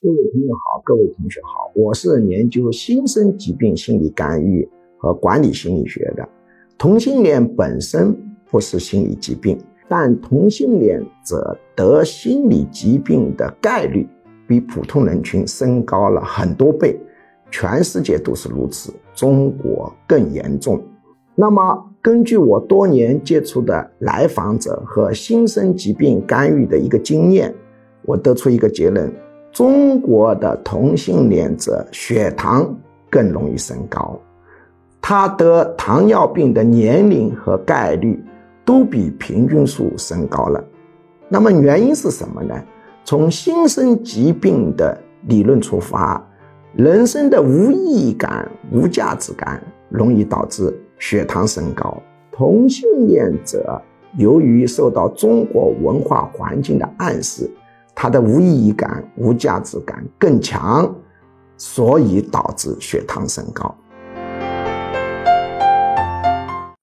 各位朋友好，各位同学好，我是研究新生疾病心理干预和管理心理学的。同性恋本身不是心理疾病，但同性恋者得心理疾病的概率比普通人群升高了很多倍，全世界都是如此，中国更严重。那么，根据我多年接触的来访者和新生疾病干预的一个经验，我得出一个结论。中国的同性恋者血糖更容易升高，他得糖尿病的年龄和概率都比平均数升高了。那么原因是什么呢？从新生疾病的理论出发，人生的无意义感、无价值感容易导致血糖升高。同性恋者由于受到中国文化环境的暗示。它的无意义感、无价值感更强，所以导致血糖升高。